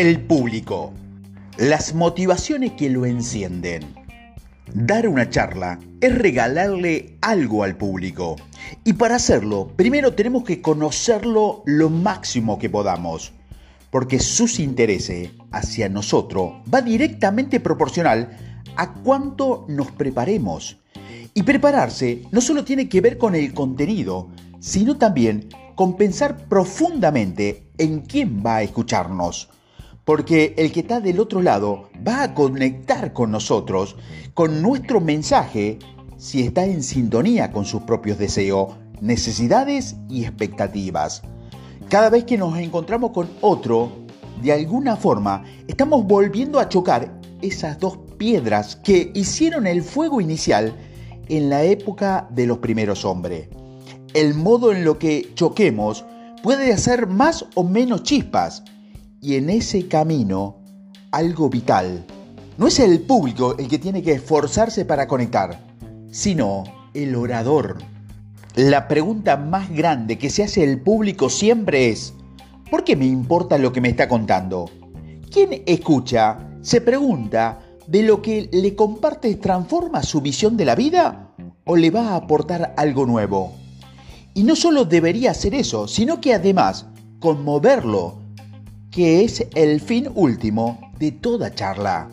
El público. Las motivaciones que lo encienden. Dar una charla es regalarle algo al público. Y para hacerlo, primero tenemos que conocerlo lo máximo que podamos. Porque sus intereses hacia nosotros va directamente proporcional a cuánto nos preparemos. Y prepararse no solo tiene que ver con el contenido, sino también con pensar profundamente en quién va a escucharnos porque el que está del otro lado va a conectar con nosotros, con nuestro mensaje, si está en sintonía con sus propios deseos, necesidades y expectativas. Cada vez que nos encontramos con otro, de alguna forma, estamos volviendo a chocar esas dos piedras que hicieron el fuego inicial en la época de los primeros hombres. El modo en lo que choquemos puede hacer más o menos chispas, y en ese camino algo vital. No es el público el que tiene que esforzarse para conectar, sino el orador. La pregunta más grande que se hace el público siempre es, ¿por qué me importa lo que me está contando? Quien escucha se pregunta, ¿de lo que le comparte transforma su visión de la vida o le va a aportar algo nuevo? Y no solo debería hacer eso, sino que además conmoverlo, que es el fin último de toda charla.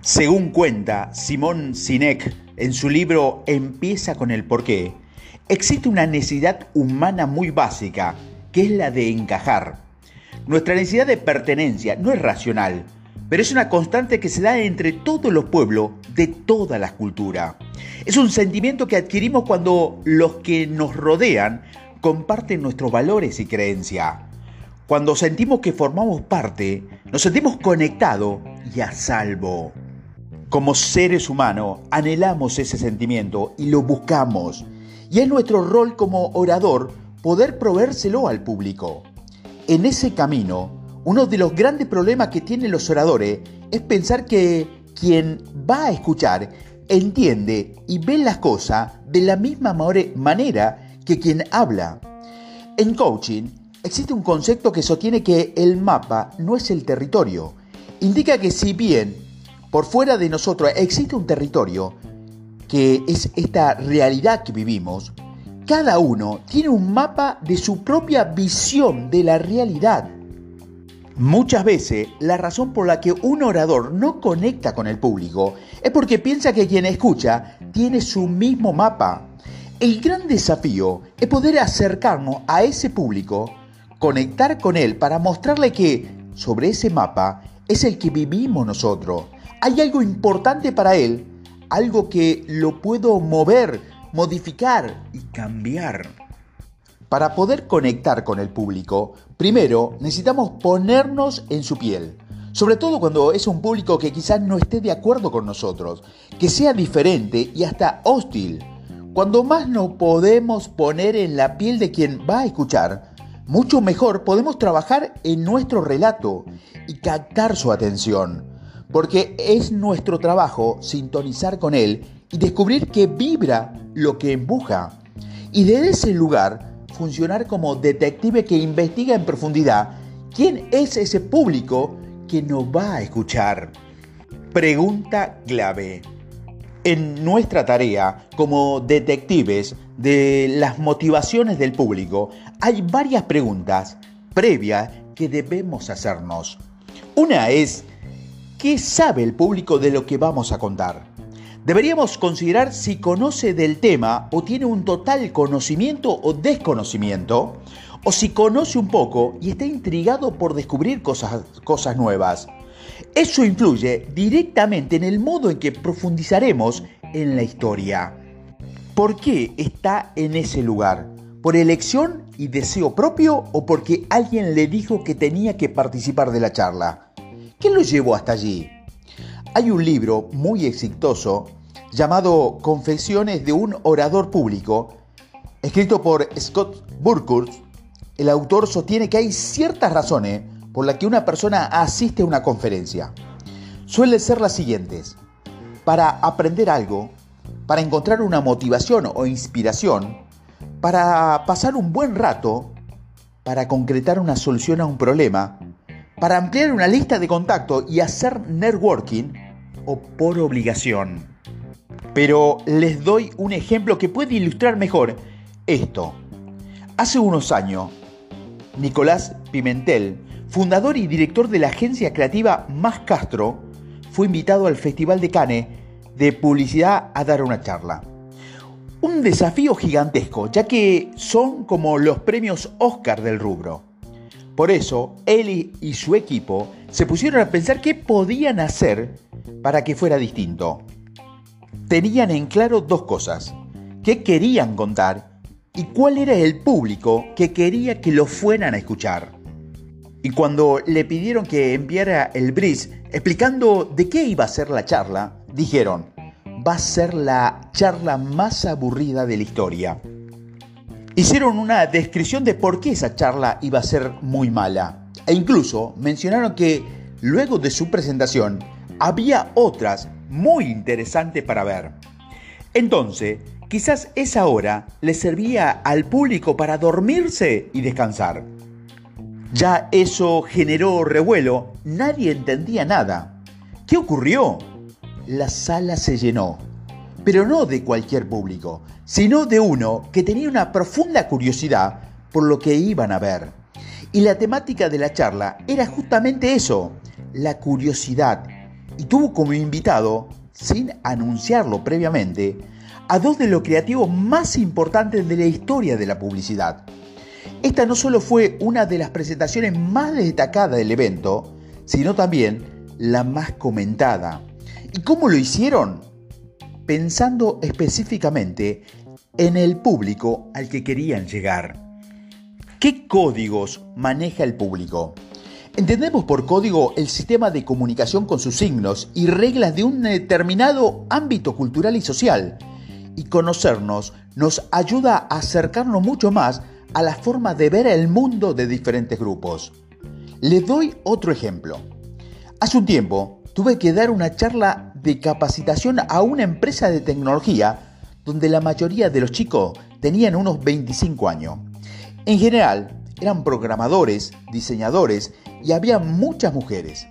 Según cuenta Simón Sinek en su libro Empieza con el porqué, existe una necesidad humana muy básica, que es la de encajar. Nuestra necesidad de pertenencia no es racional, pero es una constante que se da entre todos los pueblos de todas las culturas. Es un sentimiento que adquirimos cuando los que nos rodean comparten nuestros valores y creencias. Cuando sentimos que formamos parte, nos sentimos conectados y a salvo. Como seres humanos anhelamos ese sentimiento y lo buscamos. Y es nuestro rol como orador poder proveérselo al público. En ese camino, uno de los grandes problemas que tienen los oradores es pensar que quien va a escuchar entiende y ve las cosas de la misma manera que quien habla. En coaching, Existe un concepto que sostiene que el mapa no es el territorio. Indica que si bien por fuera de nosotros existe un territorio, que es esta realidad que vivimos, cada uno tiene un mapa de su propia visión de la realidad. Muchas veces la razón por la que un orador no conecta con el público es porque piensa que quien escucha tiene su mismo mapa. El gran desafío es poder acercarnos a ese público conectar con Él para mostrarle que sobre ese mapa es el que vivimos nosotros. Hay algo importante para Él, algo que lo puedo mover, modificar y cambiar. Para poder conectar con el público, primero necesitamos ponernos en su piel. Sobre todo cuando es un público que quizás no esté de acuerdo con nosotros, que sea diferente y hasta hostil. Cuando más nos podemos poner en la piel de quien va a escuchar, mucho mejor podemos trabajar en nuestro relato y captar su atención, porque es nuestro trabajo sintonizar con él y descubrir que vibra lo que empuja. Y desde ese lugar funcionar como detective que investiga en profundidad quién es ese público que nos va a escuchar. Pregunta clave. En nuestra tarea como detectives de las motivaciones del público hay varias preguntas previas que debemos hacernos. Una es, ¿qué sabe el público de lo que vamos a contar? Deberíamos considerar si conoce del tema o tiene un total conocimiento o desconocimiento, o si conoce un poco y está intrigado por descubrir cosas, cosas nuevas. Eso influye directamente en el modo en que profundizaremos en la historia. ¿Por qué está en ese lugar? ¿Por elección y deseo propio o porque alguien le dijo que tenía que participar de la charla? ¿Qué lo llevó hasta allí? Hay un libro muy exitoso llamado Confesiones de un orador público, escrito por Scott Burkurt. El autor sostiene que hay ciertas razones por las que una persona asiste a una conferencia. Suelen ser las siguientes. Para aprender algo, para encontrar una motivación o inspiración, para pasar un buen rato, para concretar una solución a un problema, para ampliar una lista de contacto y hacer networking o por obligación. Pero les doy un ejemplo que puede ilustrar mejor esto. Hace unos años, Nicolás Pimentel, fundador y director de la agencia creativa Más Castro, fue invitado al Festival de Cannes de Publicidad a dar una charla. Un desafío gigantesco, ya que son como los premios Oscar del rubro. Por eso, él y su equipo se pusieron a pensar qué podían hacer para que fuera distinto. Tenían en claro dos cosas, qué querían contar y cuál era el público que quería que lo fueran a escuchar. Y cuando le pidieron que enviara el brief explicando de qué iba a ser la charla, dijeron, va a ser la charla más aburrida de la historia. Hicieron una descripción de por qué esa charla iba a ser muy mala. E incluso mencionaron que luego de su presentación había otras muy interesantes para ver. Entonces, quizás esa hora le servía al público para dormirse y descansar. Ya eso generó revuelo, nadie entendía nada. ¿Qué ocurrió? La sala se llenó pero no de cualquier público, sino de uno que tenía una profunda curiosidad por lo que iban a ver. Y la temática de la charla era justamente eso, la curiosidad. Y tuvo como invitado, sin anunciarlo previamente, a dos de los creativos más importantes de la historia de la publicidad. Esta no solo fue una de las presentaciones más destacadas del evento, sino también la más comentada. ¿Y cómo lo hicieron? pensando específicamente en el público al que querían llegar. ¿Qué códigos maneja el público? Entendemos por código el sistema de comunicación con sus signos y reglas de un determinado ámbito cultural y social. Y conocernos nos ayuda a acercarnos mucho más a la forma de ver el mundo de diferentes grupos. Les doy otro ejemplo. Hace un tiempo tuve que dar una charla de capacitación a una empresa de tecnología donde la mayoría de los chicos tenían unos 25 años. En general, eran programadores, diseñadores y había muchas mujeres.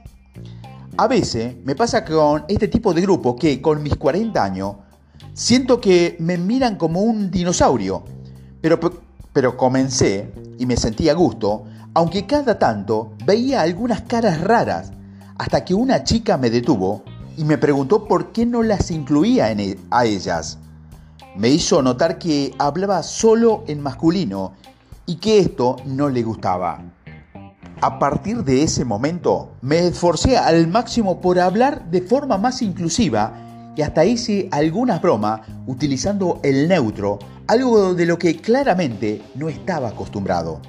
A veces me pasa con este tipo de grupo que con mis 40 años siento que me miran como un dinosaurio, pero, pero comencé y me sentía a gusto, aunque cada tanto veía algunas caras raras hasta que una chica me detuvo y me preguntó por qué no las incluía en e, a ellas. Me hizo notar que hablaba solo en masculino y que esto no le gustaba. A partir de ese momento me esforcé al máximo por hablar de forma más inclusiva y hasta hice algunas bromas utilizando el neutro, algo de lo que claramente no estaba acostumbrado.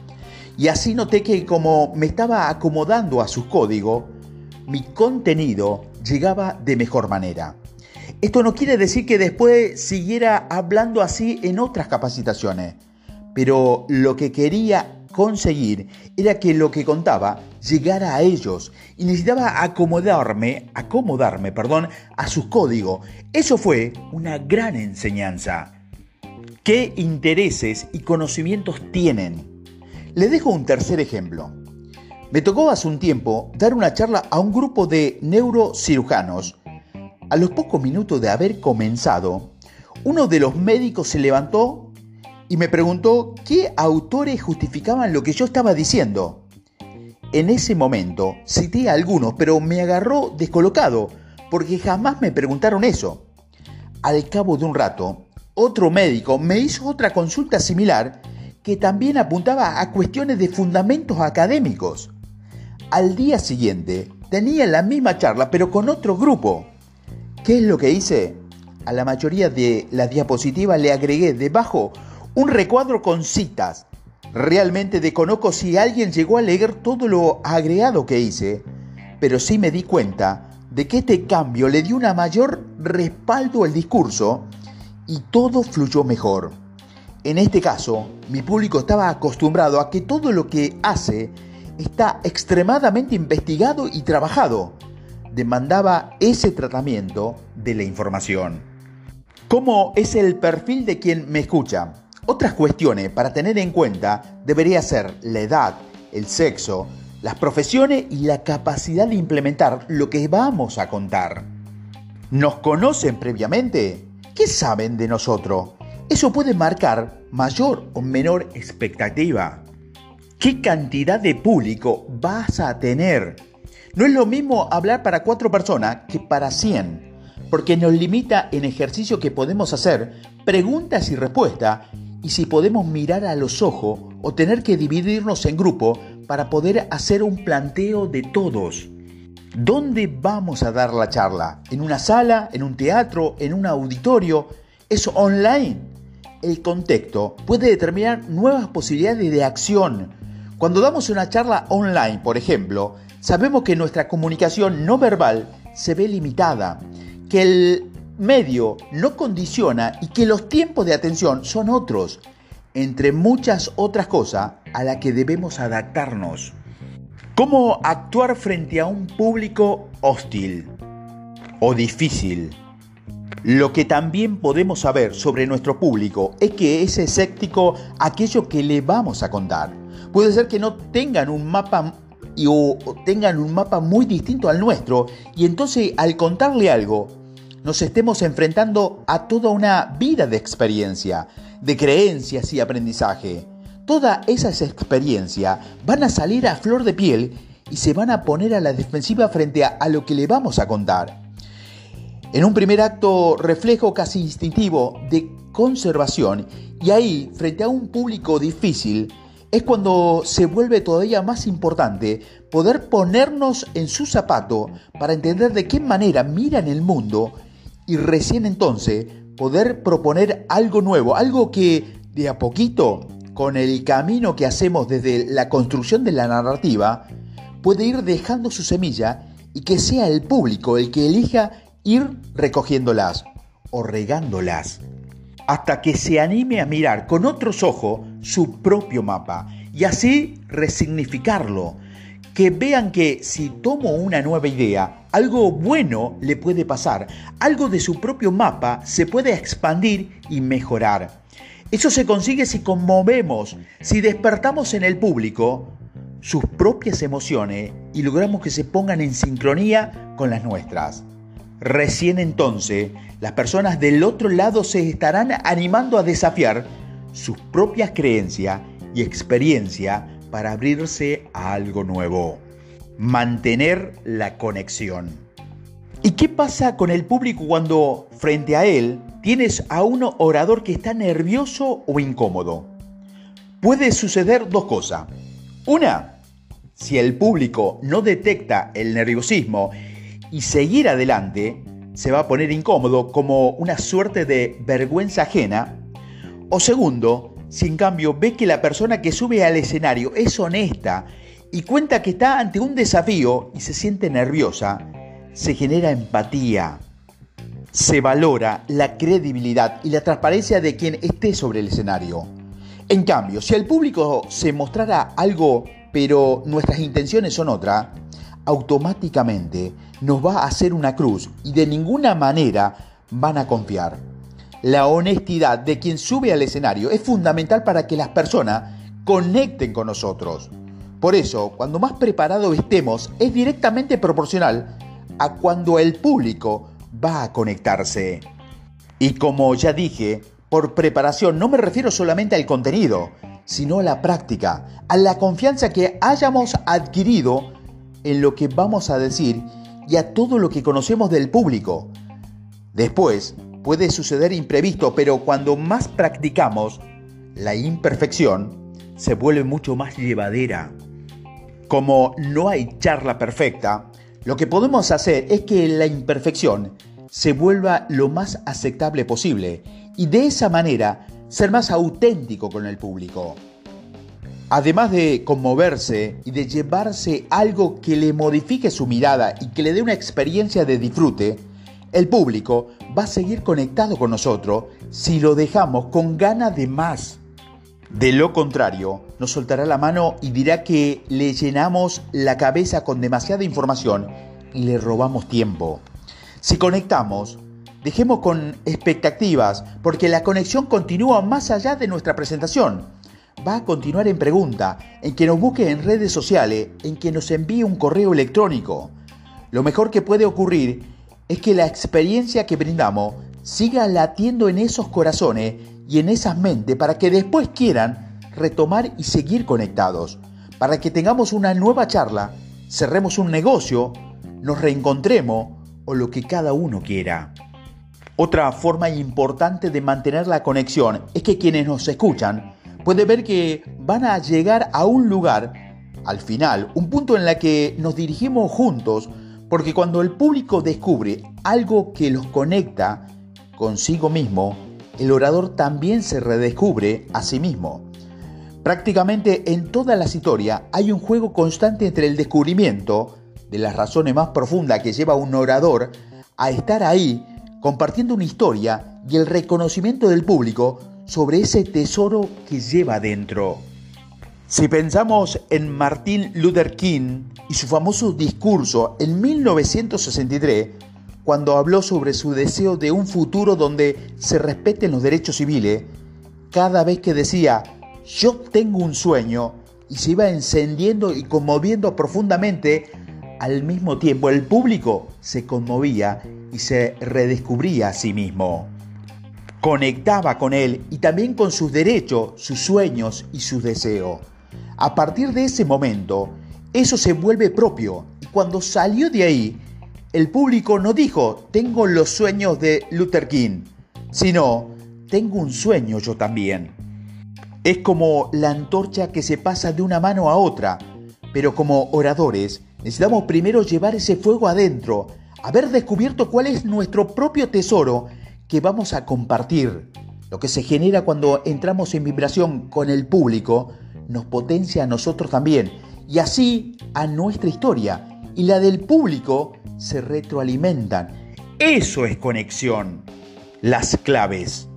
Y así noté que como me estaba acomodando a sus códigos, mi contenido llegaba de mejor manera. Esto no quiere decir que después siguiera hablando así en otras capacitaciones, pero lo que quería conseguir era que lo que contaba llegara a ellos y necesitaba acomodarme, acomodarme, perdón, a su código. Eso fue una gran enseñanza. ¿Qué intereses y conocimientos tienen? Les dejo un tercer ejemplo. Me tocó hace un tiempo dar una charla a un grupo de neurocirujanos. A los pocos minutos de haber comenzado, uno de los médicos se levantó y me preguntó qué autores justificaban lo que yo estaba diciendo. En ese momento cité a algunos, pero me agarró descolocado, porque jamás me preguntaron eso. Al cabo de un rato, otro médico me hizo otra consulta similar que también apuntaba a cuestiones de fundamentos académicos. Al día siguiente tenía la misma charla pero con otro grupo. ¿Qué es lo que hice? A la mayoría de las diapositivas le agregué debajo un recuadro con citas. Realmente desconozco si alguien llegó a leer todo lo agregado que hice, pero sí me di cuenta de que este cambio le dio una mayor respaldo al discurso y todo fluyó mejor. En este caso, mi público estaba acostumbrado a que todo lo que hace está extremadamente investigado y trabajado. Demandaba ese tratamiento de la información. ¿Cómo es el perfil de quien me escucha? Otras cuestiones para tener en cuenta debería ser la edad, el sexo, las profesiones y la capacidad de implementar lo que vamos a contar. ¿Nos conocen previamente? ¿Qué saben de nosotros? Eso puede marcar mayor o menor expectativa. ¿Qué cantidad de público vas a tener? No es lo mismo hablar para cuatro personas que para cien, porque nos limita en ejercicio que podemos hacer, preguntas y respuestas, y si podemos mirar a los ojos o tener que dividirnos en grupo para poder hacer un planteo de todos. ¿Dónde vamos a dar la charla? ¿En una sala? ¿En un teatro? ¿En un auditorio? ¿Es online? El contexto puede determinar nuevas posibilidades de acción. Cuando damos una charla online, por ejemplo, sabemos que nuestra comunicación no verbal se ve limitada, que el medio no condiciona y que los tiempos de atención son otros, entre muchas otras cosas a las que debemos adaptarnos. ¿Cómo actuar frente a un público hostil o difícil? Lo que también podemos saber sobre nuestro público es que es escéptico aquello que le vamos a contar. Puede ser que no tengan un mapa o tengan un mapa muy distinto al nuestro y entonces al contarle algo nos estemos enfrentando a toda una vida de experiencia, de creencias y aprendizaje todas esas experiencias van a salir a flor de piel y se van a poner a la defensiva frente a, lo que le vamos a contar. En un primer acto reflejo casi instintivo de conservación y ahí, frente a un público difícil, es cuando se vuelve todavía más importante poder ponernos en su zapato para entender de qué manera miran el mundo y recién entonces poder proponer algo nuevo, algo que de a poquito con el camino que hacemos desde la construcción de la narrativa, puede ir dejando su semilla y que sea el público el que elija ir recogiéndolas o regándolas, hasta que se anime a mirar con otros ojos su propio mapa y así resignificarlo, que vean que si tomo una nueva idea, algo bueno le puede pasar, algo de su propio mapa se puede expandir y mejorar. Eso se consigue si conmovemos, si despertamos en el público sus propias emociones y logramos que se pongan en sincronía con las nuestras. Recién entonces, las personas del otro lado se estarán animando a desafiar sus propias creencias y experiencia para abrirse a algo nuevo. Mantener la conexión. ¿Y qué pasa con el público cuando frente a él tienes a un orador que está nervioso o incómodo. Puede suceder dos cosas. Una, si el público no detecta el nerviosismo y seguir adelante, se va a poner incómodo como una suerte de vergüenza ajena. O segundo, si en cambio ve que la persona que sube al escenario es honesta y cuenta que está ante un desafío y se siente nerviosa, se genera empatía, se valora la credibilidad y la transparencia de quien esté sobre el escenario. En cambio, si el público se mostrara algo, pero nuestras intenciones son otra, automáticamente nos va a hacer una cruz y de ninguna manera van a confiar. La honestidad de quien sube al escenario es fundamental para que las personas conecten con nosotros. Por eso, cuando más preparados estemos, es directamente proporcional a cuando el público va a conectarse. Y como ya dije, por preparación no me refiero solamente al contenido, sino a la práctica, a la confianza que hayamos adquirido en lo que vamos a decir y a todo lo que conocemos del público. Después puede suceder imprevisto, pero cuando más practicamos, la imperfección se vuelve mucho más llevadera. Como no hay charla perfecta, lo que podemos hacer es que la imperfección se vuelva lo más aceptable posible y de esa manera ser más auténtico con el público. Además de conmoverse y de llevarse algo que le modifique su mirada y que le dé una experiencia de disfrute, el público va a seguir conectado con nosotros si lo dejamos con ganas de más. De lo contrario, nos soltará la mano y dirá que le llenamos la cabeza con demasiada información y le robamos tiempo. Si conectamos, dejemos con expectativas, porque la conexión continúa más allá de nuestra presentación. va a continuar en pregunta, en que nos busque en redes sociales, en que nos envíe un correo electrónico. Lo mejor que puede ocurrir es que la experiencia que brindamos siga latiendo en esos corazones y en esas mentes para que después quieran retomar y seguir conectados, para que tengamos una nueva charla, cerremos un negocio, nos reencontremos o lo que cada uno quiera. Otra forma importante de mantener la conexión es que quienes nos escuchan pueden ver que van a llegar a un lugar, al final, un punto en el que nos dirigimos juntos, porque cuando el público descubre algo que los conecta consigo mismo, el orador también se redescubre a sí mismo. Prácticamente en todas las historias hay un juego constante entre el descubrimiento de las razones más profundas que lleva a un orador a estar ahí compartiendo una historia y el reconocimiento del público sobre ese tesoro que lleva dentro. Si pensamos en Martin Luther King y su famoso discurso en 1963, cuando habló sobre su deseo de un futuro donde se respeten los derechos civiles, cada vez que decía, yo tengo un sueño, y se iba encendiendo y conmoviendo profundamente, al mismo tiempo el público se conmovía y se redescubría a sí mismo. Conectaba con él y también con sus derechos, sus sueños y sus deseos. A partir de ese momento, eso se vuelve propio y cuando salió de ahí, el público no dijo, tengo los sueños de Luther King, sino, tengo un sueño yo también. Es como la antorcha que se pasa de una mano a otra, pero como oradores necesitamos primero llevar ese fuego adentro haber descubierto cuál es nuestro propio tesoro que vamos a compartir. Lo que se genera cuando entramos en vibración con el público nos potencia a nosotros también y así a nuestra historia y la del público se retroalimentan. Eso es conexión. Las claves.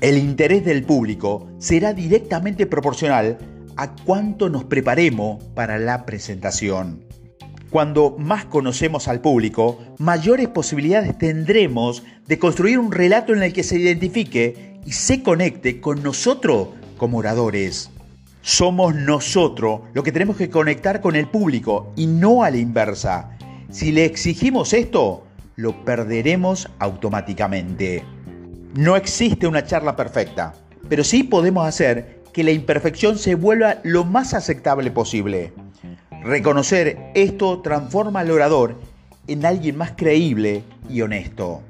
El interés del público será directamente proporcional a cuánto nos preparemos para la presentación. Cuando más conocemos al público, mayores posibilidades tendremos de construir un relato en el que se identifique y se conecte con nosotros como oradores. Somos nosotros los que tenemos que conectar con el público y no a la inversa. Si le exigimos esto, lo perderemos automáticamente. No existe una charla perfecta, pero sí podemos hacer que la imperfección se vuelva lo más aceptable posible. Reconocer esto transforma al orador en alguien más creíble y honesto.